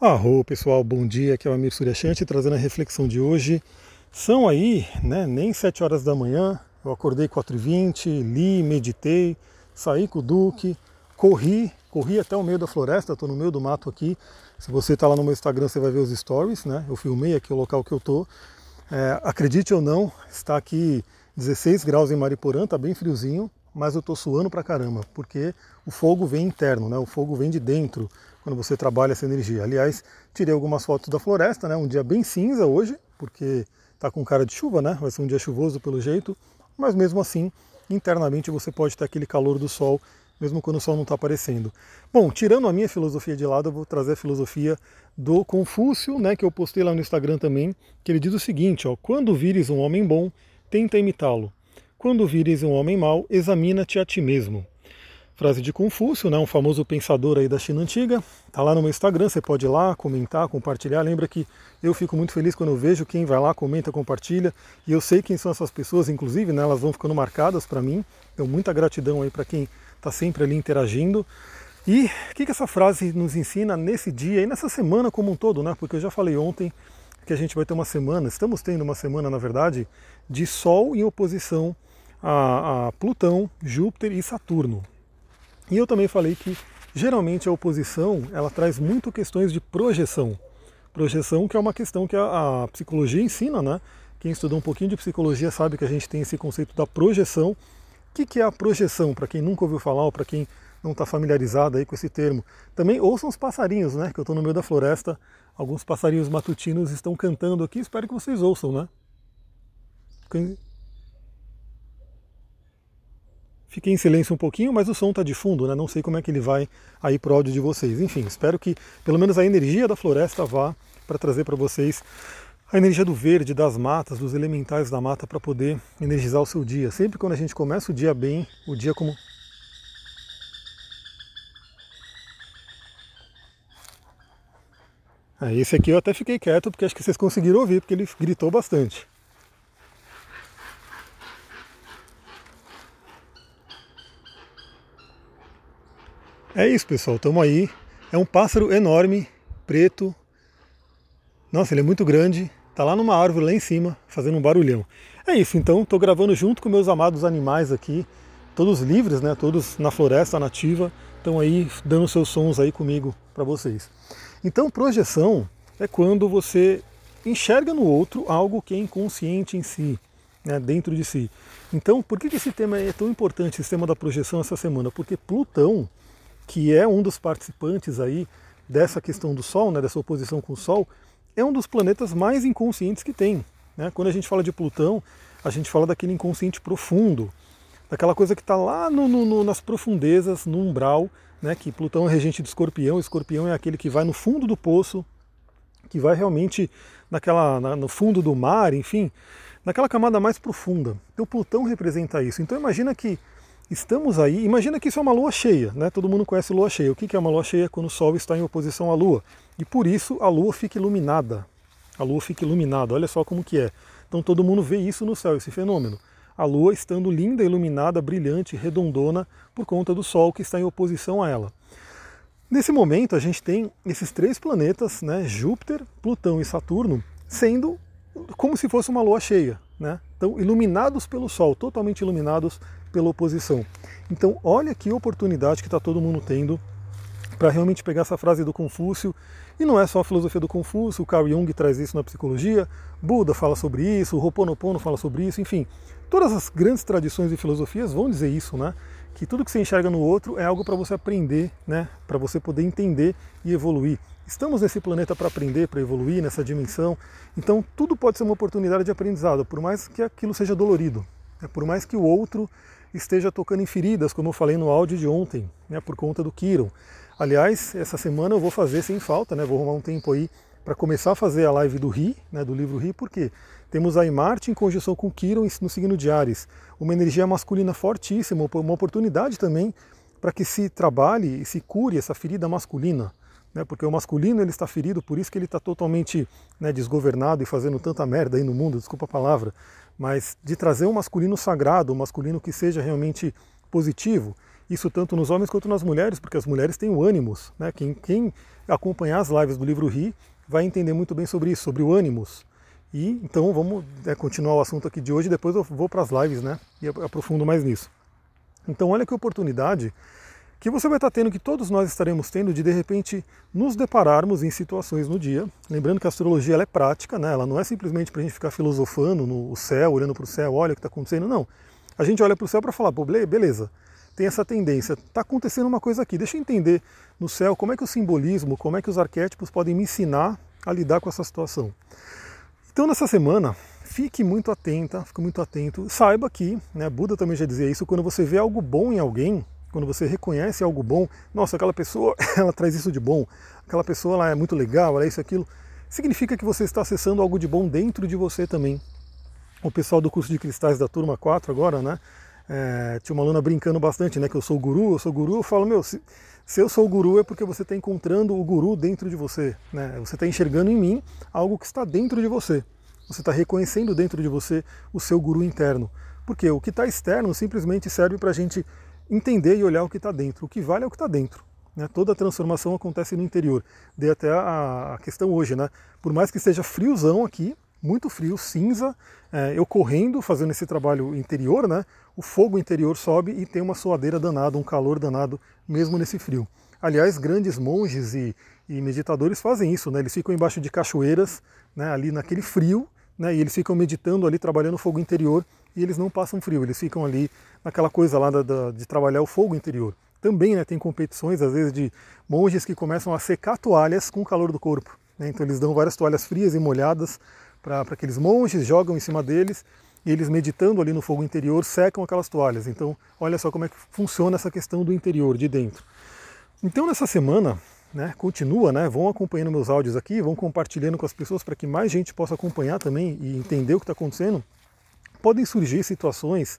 Arro pessoal, bom dia, aqui é o Amir Suryashanti trazendo a reflexão de hoje. São aí, né, nem 7 horas da manhã, eu acordei 4h20, li, meditei, saí com o Duque, corri, corri até o meio da floresta, estou no meio do mato aqui. Se você está lá no meu Instagram, você vai ver os stories, né? Eu filmei aqui o local que eu tô. É, acredite ou não, está aqui 16 graus em Mariporã, tá bem friozinho, mas eu tô suando pra caramba, porque o fogo vem interno, né? O fogo vem de dentro quando você trabalha essa energia. Aliás, tirei algumas fotos da floresta, né? Um dia bem cinza hoje, porque tá com cara de chuva, né? Vai ser um dia chuvoso pelo jeito, mas mesmo assim, internamente você pode ter aquele calor do sol, mesmo quando o sol não está aparecendo. Bom, tirando a minha filosofia de lado, eu vou trazer a filosofia do Confúcio, né? Que eu postei lá no Instagram também, que ele diz o seguinte: ó, quando vires um homem bom, tenta imitá-lo. Quando vires um homem mau, examina-te a ti mesmo. Frase de Confúcio, né, um famoso pensador aí da China antiga. Tá lá no meu Instagram, você pode ir lá comentar, compartilhar. Lembra que eu fico muito feliz quando eu vejo quem vai lá, comenta, compartilha. E eu sei quem são essas pessoas, inclusive, né, elas vão ficando marcadas para mim. Então, muita gratidão aí para quem está sempre ali interagindo. E o que, que essa frase nos ensina nesse dia e nessa semana como um todo, né? Porque eu já falei ontem que a gente vai ter uma semana, estamos tendo uma semana, na verdade, de Sol em oposição a, a Plutão, Júpiter e Saturno. E eu também falei que geralmente a oposição ela traz muito questões de projeção. Projeção que é uma questão que a, a psicologia ensina, né? Quem estudou um pouquinho de psicologia sabe que a gente tem esse conceito da projeção. O que, que é a projeção? Para quem nunca ouviu falar ou para quem não está familiarizado aí com esse termo. Também ouçam os passarinhos, né? Que eu estou no meio da floresta. Alguns passarinhos matutinos estão cantando aqui. Espero que vocês ouçam, né? Fiquei em silêncio um pouquinho, mas o som está de fundo, né? Não sei como é que ele vai aí pro áudio de vocês. Enfim, espero que pelo menos a energia da floresta vá para trazer para vocês a energia do verde, das matas, dos elementais da mata para poder energizar o seu dia. Sempre quando a gente começa o dia bem, o dia como É, esse aqui eu até fiquei quieto porque acho que vocês conseguiram ouvir, porque ele gritou bastante. É isso, pessoal. Estamos aí. É um pássaro enorme, preto. Nossa, ele é muito grande. Tá lá numa árvore lá em cima, fazendo um barulhão. É isso, então. Estou gravando junto com meus amados animais aqui, todos livres, né? Todos na floresta nativa. Estão aí dando seus sons aí comigo para vocês. Então, projeção é quando você enxerga no outro algo que é inconsciente em si, né, dentro de si. Então, por que esse tema é tão importante, esse tema da projeção essa semana? Porque Plutão que é um dos participantes aí dessa questão do Sol, né, dessa oposição com o Sol, é um dos planetas mais inconscientes que tem. Né? Quando a gente fala de Plutão, a gente fala daquele inconsciente profundo, daquela coisa que está lá no, no, nas profundezas, no umbral, né, que Plutão é regente de escorpião, escorpião é aquele que vai no fundo do poço, que vai realmente naquela, na, no fundo do mar, enfim, naquela camada mais profunda. Então Plutão representa isso. Então imagina que Estamos aí, imagina que isso é uma lua cheia, né? Todo mundo conhece lua cheia. O que é uma lua cheia? Quando o Sol está em oposição à Lua. E por isso a Lua fica iluminada. A Lua fica iluminada, olha só como que é. Então todo mundo vê isso no céu, esse fenômeno. A Lua estando linda, iluminada, brilhante, redondona, por conta do Sol que está em oposição a ela. Nesse momento a gente tem esses três planetas, né, Júpiter, Plutão e Saturno, sendo como se fosse uma lua cheia, né? Então, iluminados pelo Sol, totalmente iluminados pela oposição. Então, olha que oportunidade que está todo mundo tendo para realmente pegar essa frase do Confúcio. E não é só a filosofia do Confúcio, o Carl Jung traz isso na psicologia, Buda fala sobre isso, o Ho'oponopono fala sobre isso, enfim. Todas as grandes tradições e filosofias vão dizer isso, né? Que tudo que você enxerga no outro é algo para você aprender, né? Para você poder entender e evoluir. Estamos nesse planeta para aprender, para evoluir nessa dimensão. Então, tudo pode ser uma oportunidade de aprendizado, por mais que aquilo seja dolorido. Né? Por mais que o outro esteja tocando em feridas, como eu falei no áudio de ontem, né? por conta do Kiron. Aliás, essa semana eu vou fazer sem falta, né? vou arrumar um tempo aí para começar a fazer a live do Ri, né? do livro Ri, porque temos aí Marte em conjunção com Kiron no signo de Ares, uma energia masculina fortíssima, uma oportunidade também para que se trabalhe e se cure essa ferida masculina né, porque o masculino ele está ferido, por isso que ele está totalmente né, desgovernado e fazendo tanta merda aí no mundo, desculpa a palavra, mas de trazer um masculino sagrado, um masculino que seja realmente positivo. isso tanto nos homens quanto nas mulheres, porque as mulheres têm o ânimos. Né? Quem, quem acompanhar as lives do livro Ri vai entender muito bem sobre isso, sobre o ânimos. E então vamos é, continuar o assunto aqui de hoje, depois eu vou para as lives né, e aprofundo mais nisso. Então olha que oportunidade que você vai estar tendo, que todos nós estaremos tendo, de de repente nos depararmos em situações no dia. Lembrando que a astrologia é prática, né? ela não é simplesmente para a gente ficar filosofando no céu, olhando para o céu, olha o que está acontecendo, não. A gente olha para o céu para falar, pô, beleza, tem essa tendência, está acontecendo uma coisa aqui, deixa eu entender no céu como é que o simbolismo, como é que os arquétipos podem me ensinar a lidar com essa situação. Então nessa semana, fique muito atenta, fique muito atento, saiba que, né, Buda também já dizia isso, quando você vê algo bom em alguém, quando você reconhece algo bom, nossa, aquela pessoa, ela traz isso de bom, aquela pessoa ela é muito legal, ela é isso, aquilo, significa que você está acessando algo de bom dentro de você também. O pessoal do curso de cristais da turma 4 agora, né, é, tinha uma aluna brincando bastante, né, que eu sou guru, eu sou guru, eu falo, meu, se, se eu sou guru é porque você está encontrando o guru dentro de você, né, você está enxergando em mim algo que está dentro de você, você está reconhecendo dentro de você o seu guru interno, porque o que está externo simplesmente serve para a gente entender e olhar o que está dentro. O que vale é o que está dentro. Né? Toda a transformação acontece no interior. Dei até a, a, questão hoje, né? Por mais que esteja friozão aqui, muito frio, cinza, é, eu correndo, fazendo esse trabalho interior, né? O fogo interior sobe e tem uma suadeira danada, um calor danado, mesmo nesse frio. Aliás, grandes monges e, e meditadores fazem isso, né? Eles ficam embaixo de cachoeiras, né? ali naquele frio, né? E eles ficam meditando ali, trabalhando o fogo interior, e eles não passam frio, eles ficam ali naquela coisa lá da, da, de trabalhar o fogo interior. Também né, tem competições, às vezes, de monges que começam a secar toalhas com o calor do corpo. Né? Então eles dão várias toalhas frias e molhadas para aqueles monges, jogam em cima deles, e eles meditando ali no fogo interior secam aquelas toalhas. Então olha só como é que funciona essa questão do interior, de dentro. Então nessa semana, né, continua, né, vão acompanhando meus áudios aqui, vão compartilhando com as pessoas para que mais gente possa acompanhar também e entender o que está acontecendo. Podem surgir situações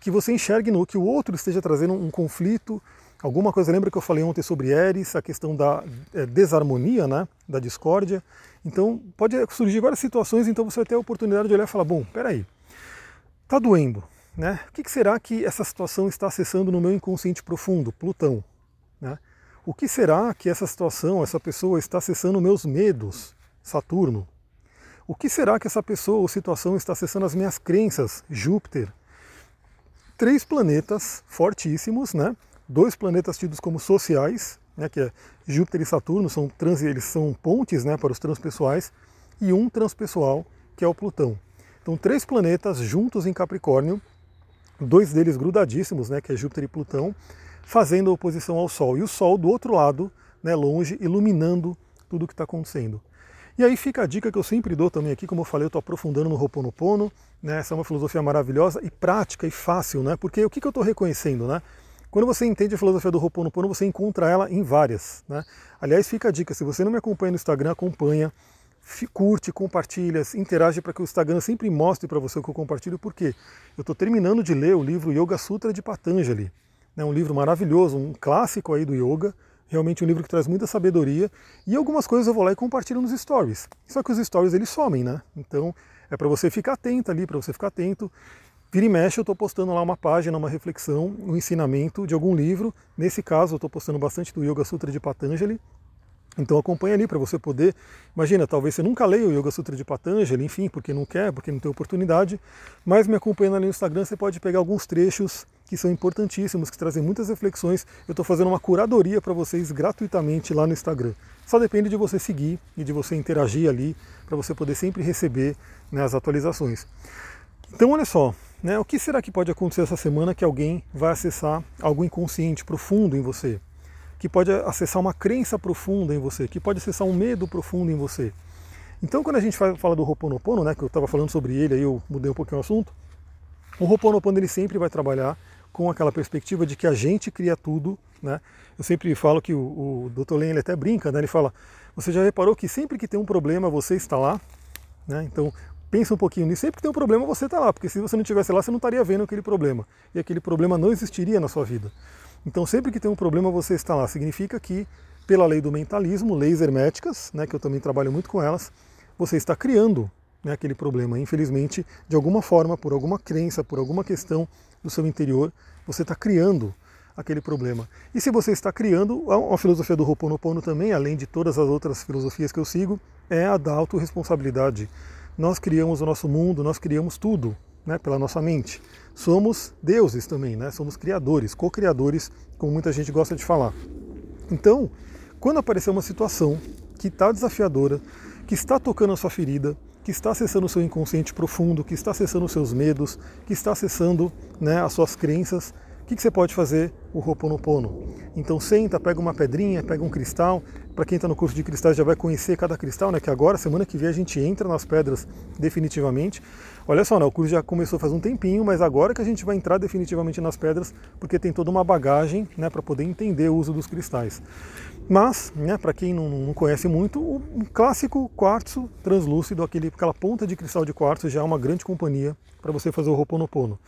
que você enxergue no que o outro esteja trazendo um conflito, alguma coisa. Lembra que eu falei ontem sobre Eris, a questão da é, desarmonia, né, da discórdia. Então pode surgir várias situações, então você vai ter a oportunidade de olhar e falar, bom, peraí, tá doendo, né? O que será que essa situação está acessando no meu inconsciente profundo, Plutão, né? O que será que essa situação, essa pessoa está acessando meus medos, Saturno? O que será que essa pessoa ou situação está acessando as minhas crenças, Júpiter? três planetas fortíssimos, né? dois planetas tidos como sociais, né, que é Júpiter e Saturno, são trans, eles são pontes né, para os transpessoais, e um transpessoal, que é o Plutão. Então, três planetas juntos em Capricórnio, dois deles grudadíssimos, né, que é Júpiter e Plutão, fazendo oposição ao Sol. E o Sol do outro lado, né, longe, iluminando tudo o que está acontecendo. E aí fica a dica que eu sempre dou também aqui, como eu falei, eu estou aprofundando no Ho'oponopono, né? essa é uma filosofia maravilhosa e prática e fácil, né? porque o que, que eu estou reconhecendo? Né? Quando você entende a filosofia do Ho'oponopono, você encontra ela em várias. Né? Aliás, fica a dica, se você não me acompanha no Instagram, acompanha, curte, compartilha, interage para que o Instagram sempre mostre para você o que eu compartilho, porque eu estou terminando de ler o livro Yoga Sutra de Patanjali, né? um livro maravilhoso, um clássico aí do yoga, Realmente um livro que traz muita sabedoria e algumas coisas eu vou lá e compartilho nos stories. Só que os stories eles somem, né? Então é para você ficar atento ali, para você ficar atento. Vira e mexe, eu estou postando lá uma página, uma reflexão, um ensinamento de algum livro. Nesse caso, eu estou postando bastante do Yoga Sutra de Patanjali, então acompanha ali para você poder. Imagina, talvez você nunca leia o Yoga Sutra de Patanjali, enfim, porque não quer, porque não tem oportunidade, mas me acompanhando ali no Instagram você pode pegar alguns trechos que são importantíssimos, que trazem muitas reflexões. Eu estou fazendo uma curadoria para vocês gratuitamente lá no Instagram. Só depende de você seguir e de você interagir ali para você poder sempre receber né, as atualizações. Então olha só, né, o que será que pode acontecer essa semana que alguém vai acessar algo inconsciente, profundo em você? que pode acessar uma crença profunda em você, que pode acessar um medo profundo em você. Então, quando a gente fala do Ho'oponopono, né, que eu estava falando sobre ele, aí eu mudei um pouquinho o assunto, o Ho'oponopono ele sempre vai trabalhar com aquela perspectiva de que a gente cria tudo, né? Eu sempre falo que o, o Dr. Len ele até brinca, né? Ele fala: você já reparou que sempre que tem um problema você está lá, né? Então pensa um pouquinho nisso. Sempre que tem um problema você está lá, porque se você não estivesse lá você não estaria vendo aquele problema e aquele problema não existiria na sua vida. Então, sempre que tem um problema, você está lá. Significa que, pela lei do mentalismo, leis herméticas, né, que eu também trabalho muito com elas, você está criando né, aquele problema. Infelizmente, de alguma forma, por alguma crença, por alguma questão do seu interior, você está criando aquele problema. E se você está criando, a filosofia do Ho'oponopono também, além de todas as outras filosofias que eu sigo, é a da autorresponsabilidade. Nós criamos o nosso mundo, nós criamos tudo né, pela nossa mente. Somos deuses também, né? somos criadores, co-criadores, como muita gente gosta de falar. Então, quando aparecer uma situação que está desafiadora, que está tocando a sua ferida, que está acessando o seu inconsciente profundo, que está acessando os seus medos, que está acessando né, as suas crenças, o que, que você pode fazer? O Ho'oponopono. Então senta, pega uma pedrinha, pega um cristal. Para quem está no curso de cristais já vai conhecer cada cristal, né? Que agora, semana que vem, a gente entra nas pedras definitivamente. Olha só, né, o curso já começou faz um tempinho, mas agora que a gente vai entrar definitivamente nas pedras, porque tem toda uma bagagem né, para poder entender o uso dos cristais. Mas, né, para quem não, não, conhece muito, o clássico quartzo translúcido, aquele, aquela ponta de cristal de quartzo, já é uma grande companhia para você fazer o Ho'oponopono.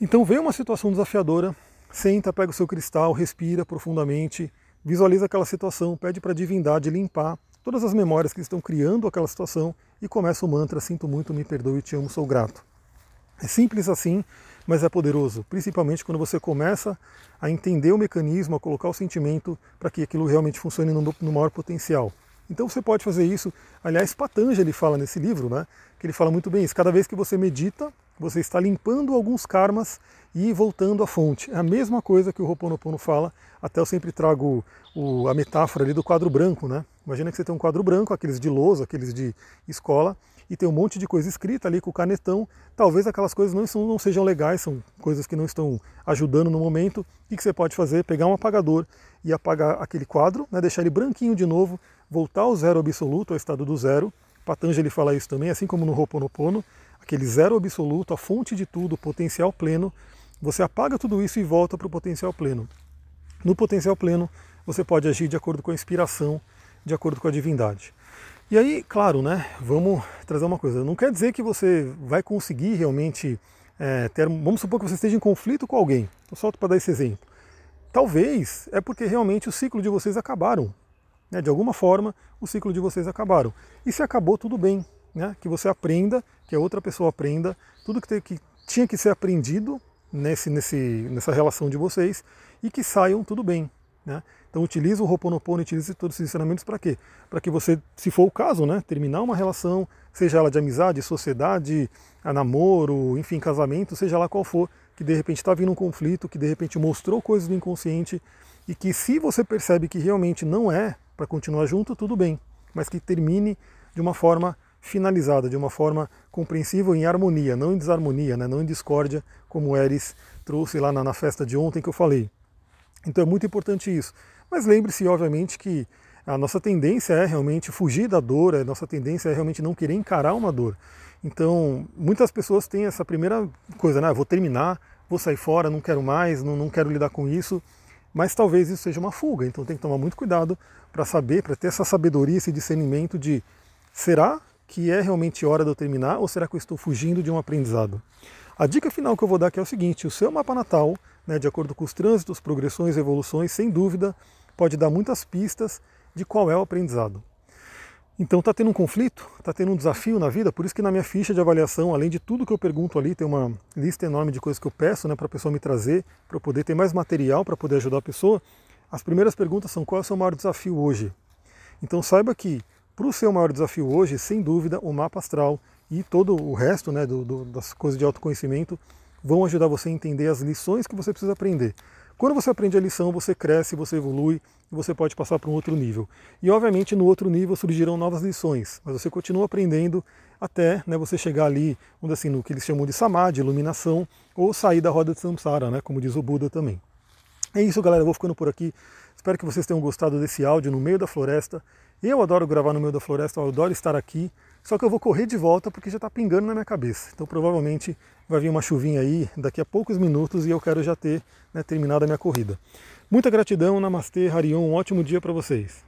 Então vem uma situação desafiadora, senta, pega o seu cristal, respira profundamente, visualiza aquela situação, pede para a divindade limpar todas as memórias que estão criando aquela situação e começa o mantra Sinto muito, me perdoe, te amo, sou grato. É simples assim, mas é poderoso, principalmente quando você começa a entender o mecanismo, a colocar o sentimento para que aquilo realmente funcione no, no maior potencial. Então você pode fazer isso. Aliás, Patanjali fala nesse livro, né, que ele fala muito bem isso. Cada vez que você medita, você está limpando alguns karmas e voltando à fonte. É a mesma coisa que o Ho'oponopono fala, até eu sempre trago o, a metáfora ali do quadro branco, né? Imagina que você tem um quadro branco, aqueles de lousa, aqueles de escola, e tem um monte de coisa escrita ali com o canetão. Talvez aquelas coisas não, são, não sejam legais, são coisas que não estão ajudando no momento. O que, você pode fazer? Pegar um apagador e apagar aquele quadro, né? deixar ele branquinho de novo, voltar ao zero absoluto, ao estado do zero. Patanjali fala isso também, assim como no Ho'oponopono aquele zero absoluto, a fonte de tudo, o potencial pleno, você apaga tudo isso e volta para o potencial pleno. No potencial pleno, você pode agir de acordo com a inspiração, de acordo com a divindade. E aí, claro, né, vamos trazer uma coisa. Não quer dizer que você vai conseguir realmente é, ter. Vamos supor que você esteja em conflito com alguém. Eu solto para dar esse exemplo. Talvez é porque realmente o ciclo de vocês acabaram. Né? De alguma forma, o ciclo de vocês acabaram. E se acabou, tudo bem né, que você aprenda, que a outra pessoa aprenda, tudo que, te, que tinha que ser aprendido nesse, nesse, nessa relação de vocês e que saiam tudo bem. Né? Então utilize o Ho'oponopono, utilize todos esses ensinamentos para quê? Para que você, se for o caso, né, terminar uma relação, seja ela de amizade, sociedade, namoro, enfim, casamento, seja lá qual for, que de repente está vindo um conflito, que de repente mostrou coisas do inconsciente e que se você percebe que realmente não é para continuar junto, tudo bem, mas que termine de uma forma finalizada de uma forma compreensível em harmonia, não em desarmonia, né, não em discórdia, como o Eris trouxe lá na, na festa de ontem que eu falei. Então é muito importante isso. Mas lembre-se, obviamente, que a nossa tendência é realmente fugir da dor, a nossa tendência é realmente não querer encarar uma dor. Então, muitas pessoas têm essa primeira coisa, né? Vou terminar, vou sair fora, não quero mais, não, não quero lidar com isso. Mas talvez isso seja uma fuga, então tem que tomar muito cuidado para saber, para ter essa sabedoria, esse discernimento de será que é realmente hora de eu terminar ou será que eu estou fugindo de um aprendizado? A dica final que eu vou dar aqui é o seguinte: o seu mapa natal, né, de acordo com os trânsitos, progressões, evoluções, sem dúvida, pode dar muitas pistas de qual é o aprendizado. Então está tendo um conflito, está tendo um desafio na vida, por isso que na minha ficha de avaliação, além de tudo que eu pergunto ali, tem uma lista enorme de coisas que eu peço né, para a pessoa me trazer, para eu poder ter mais material para poder ajudar a pessoa. As primeiras perguntas são qual é o seu maior desafio hoje? Então saiba que para o seu maior desafio hoje, sem dúvida, o mapa astral e todo o resto né, do, do, das coisas de autoconhecimento vão ajudar você a entender as lições que você precisa aprender. Quando você aprende a lição, você cresce, você evolui e você pode passar para um outro nível. E obviamente no outro nível surgirão novas lições, mas você continua aprendendo até né, você chegar ali, onde assim, no que eles chamam de samadhi, iluminação, ou sair da roda de samsara, né, como diz o Buda também. É isso, galera. Eu vou ficando por aqui. Espero que vocês tenham gostado desse áudio no meio da floresta. Eu adoro gravar no meio da floresta, eu adoro estar aqui, só que eu vou correr de volta porque já está pingando na minha cabeça. Então provavelmente vai vir uma chuvinha aí daqui a poucos minutos e eu quero já ter né, terminado a minha corrida. Muita gratidão, Namastê, Harion, um ótimo dia para vocês.